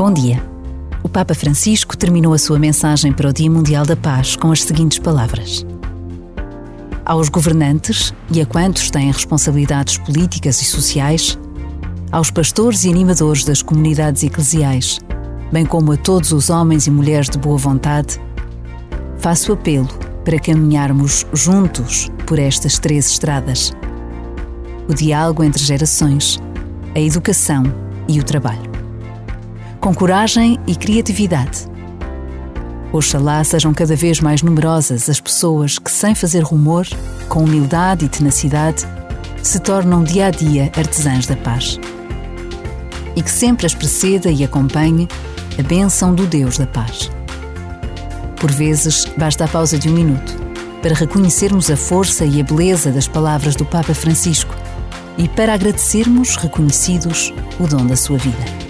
Bom dia. O Papa Francisco terminou a sua mensagem para o Dia Mundial da Paz com as seguintes palavras: Aos governantes e a quantos têm responsabilidades políticas e sociais, aos pastores e animadores das comunidades eclesiais, bem como a todos os homens e mulheres de boa vontade, faço apelo para caminharmos juntos por estas três estradas: o diálogo entre gerações, a educação e o trabalho com coragem e criatividade. Oxalá sejam cada vez mais numerosas as pessoas que, sem fazer rumor, com humildade e tenacidade, se tornam dia a dia artesãs da paz. E que sempre as preceda e acompanhe a bênção do Deus da paz. Por vezes, basta a pausa de um minuto para reconhecermos a força e a beleza das palavras do Papa Francisco e para agradecermos, reconhecidos, o dom da sua vida.